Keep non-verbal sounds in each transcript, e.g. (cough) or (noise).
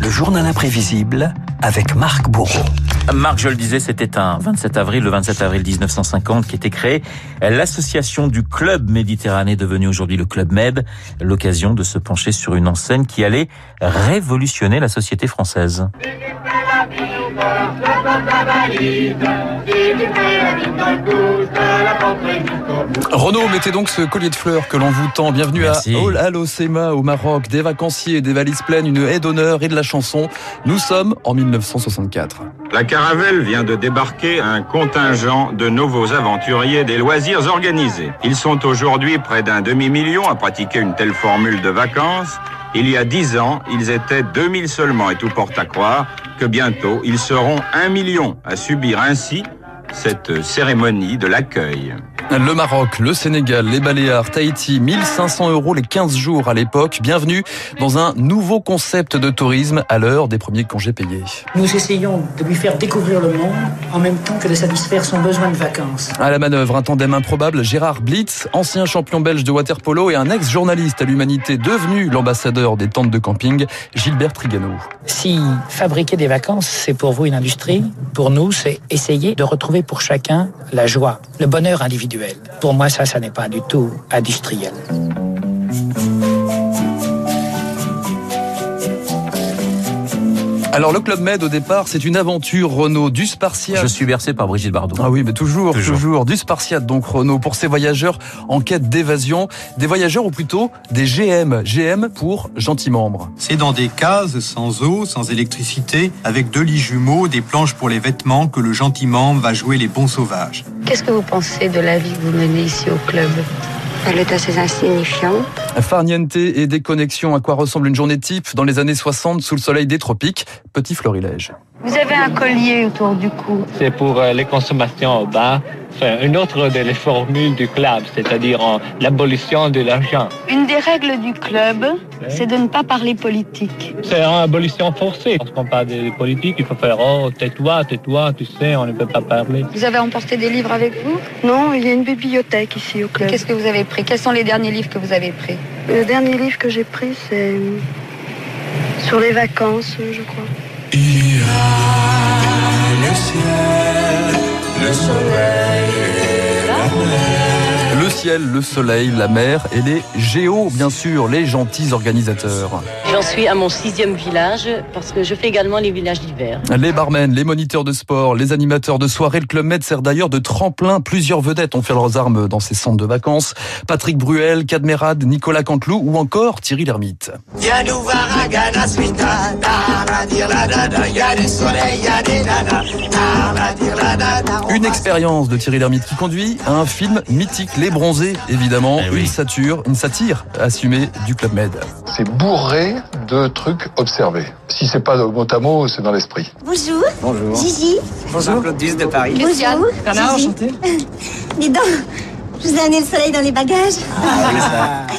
Le journal imprévisible avec Marc Bourreau. Marc, je le disais, c'était un 27 avril, le 27 avril 1950, qui était créé l'association du Club Méditerranée, devenue aujourd'hui le Club Med, l'occasion de se pencher sur une enseigne qui allait révolutionner la société française. Renaud, mettez donc ce collier de fleurs que l'on vous tend. Bienvenue Merci. à All Alosema au Maroc. Des vacanciers, des valises pleines, une haie d'honneur et de la chanson. Nous sommes en 1964. La caravelle vient de débarquer un contingent de nouveaux aventuriers des loisirs organisés. Ils sont aujourd'hui près d'un demi-million à pratiquer une telle formule de vacances. Il y a dix ans, ils étaient 2000 seulement et tout porte à croire que bientôt, ils seront un million à subir ainsi cette cérémonie de l'accueil. Le Maroc, le Sénégal, les Baléares, Tahiti, 1500 euros les 15 jours à l'époque. Bienvenue dans un nouveau concept de tourisme à l'heure des premiers congés payés. Nous essayons de lui faire découvrir le monde en même temps que de satisfaire son besoin de vacances. À la manœuvre, un tandem improbable, Gérard Blitz, ancien champion belge de waterpolo et un ex-journaliste à l'humanité devenu l'ambassadeur des tentes de camping, Gilbert Trigano. Si fabriquer des vacances, c'est pour vous une industrie, pour nous, c'est essayer de retrouver pour chacun la joie, le bonheur individuel. Pour moi, ça, ça n'est pas du tout industriel. Alors le Club Med au départ, c'est une aventure Renault du Spartiate. Je suis bercé par Brigitte Bardot. Ah oui, mais toujours, toujours, Toujours. du Spartiate donc Renault pour ces voyageurs en quête d'évasion, des voyageurs ou plutôt des GM, GM pour gentils membres. C'est dans des cases sans eau, sans électricité, avec deux lits jumeaux, des planches pour les vêtements que le gentiment va jouer les bons sauvages. Qu'est-ce que vous pensez de la vie que vous menez ici au club? Elle est assez insignifiante. Farniente et déconnexion, à quoi ressemble une journée type dans les années 60 sous le soleil des tropiques, petit florilège. Vous avez un collier autour du cou. c'est pour euh, les consommations au bar. Enfin, une autre des formules du club, c'est-à-dire en l'abolition de l'argent. Une des règles du club, c'est de ne pas parler politique. C'est une abolition forcée. Lorsqu'on parle de politique, il faut faire Oh, tais-toi, tais-toi, tu sais, on ne peut pas parler. Vous avez emporté des livres avec vous? Non, il y a une bibliothèque ici au club. Qu'est-ce que vous avez pris? Quels sont les derniers livres que vous avez pris? Le dernier livre que j'ai pris, c'est sur les vacances, je crois. Le ciel, le soleil, la mer et les géos, bien sûr, les gentils organisateurs. J'en suis à mon sixième village parce que je fais également les villages d'hiver. Les barmen, les moniteurs de sport, les animateurs de soirée, le Club Med sert d'ailleurs de tremplin. Plusieurs vedettes ont fait leurs armes dans ces centres de vacances. Patrick Bruel, Cadmerade, Nicolas Canteloup ou encore Thierry Lhermitte. Une expérience de Thierry Lhermitte qui conduit à un film mythique, Les Évidemment, Eh oui. une satire, une satire assumée du Club Med. C'est bourré de trucs observés. Si c'est pas mot à mot, c'est dans l'esprit. Bonjour. Bonjour. Gigi. Bonjour, Claudius de Paris. Bonjour. Bernard, enchanté. (laughs) Dis donc, je vous ai amené le soleil dans les bagages.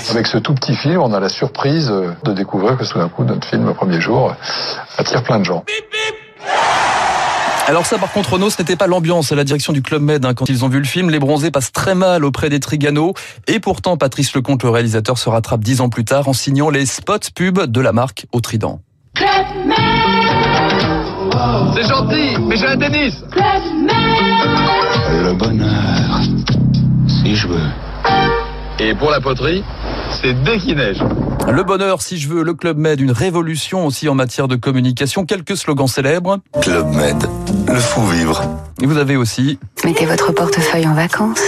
Avec ce tout petit film, on a la surprise euh, de découvrir que tout d'un coup, notre film, le premier jour, attire plein de gens. Alors ça, par contre, Renaud, ce n'était pas l'ambiance à la direction du Club Med. hein. Quand ils ont vu le film, les bronzés passent très mal auprès des Trigano. Et pourtant, Patrice Lecomte, le réalisateur, se rattrape dix ans plus tard en signant les spots pubs de la marque au Trident. C'est gentil, mais j'ai un tennis Le bonheur, si je veux. Et pour la poterie, c'est dès qu'il neige. Le bonheur, si je veux, le Club Med, une révolution aussi en matière de communication. Quelques slogans célèbres. Club Med, le fou vivre. Et vous avez aussi Mettez votre portefeuille en vacances.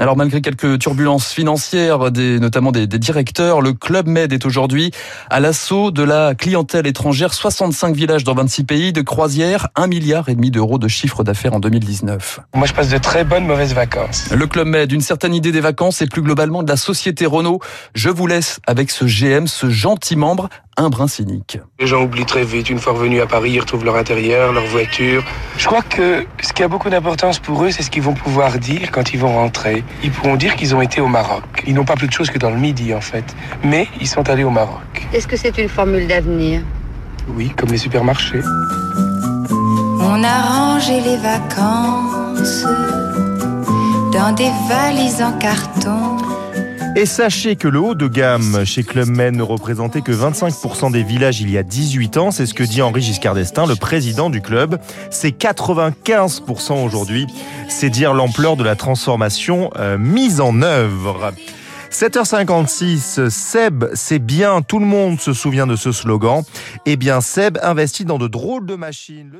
Alors malgré quelques turbulences financières, des, notamment des, des directeurs, le Club Med est aujourd'hui à l'assaut de la clientèle étrangère. 65 villages dans 26 pays, de croisière, 1 milliard et demi d'euros de chiffre d'affaires en 2019. Moi, je passe de très bonnes mauvaises vacances. Le Club Med, une certaine idée des vacances et plus globalement de la société Renault. Je vous laisse avec ce GM, ce gentil membre, un brin cynique. Les gens oublient très vite. Une fois revenus à Paris, ils retrouvent leur intérieur, leur voiture. Je crois que ce qui a beaucoup d'importance pour eux, c'est ce qu'ils vont pouvoir dire quand ils vont rentrer. Ils pourront dire qu'ils ont été au Maroc. Ils n'ont pas plus de choses que dans le midi, en fait. Mais ils sont allés au Maroc. Est-ce que c'est une formule d'avenir? Oui, comme les supermarchés. On a rangé les vacances dans des valises en carton. Et sachez que le haut de gamme chez Club Med ne représentait que 25% des villages il y a 18 ans. C'est ce que dit Henri Giscard d'Estaing, le président du club. C'est 95% aujourd'hui. C'est dire l'ampleur de la transformation euh, mise en œuvre. 7h56, Seb, c'est bien, tout le monde se souvient de ce slogan. Eh bien, Seb investit dans de drôles de machines.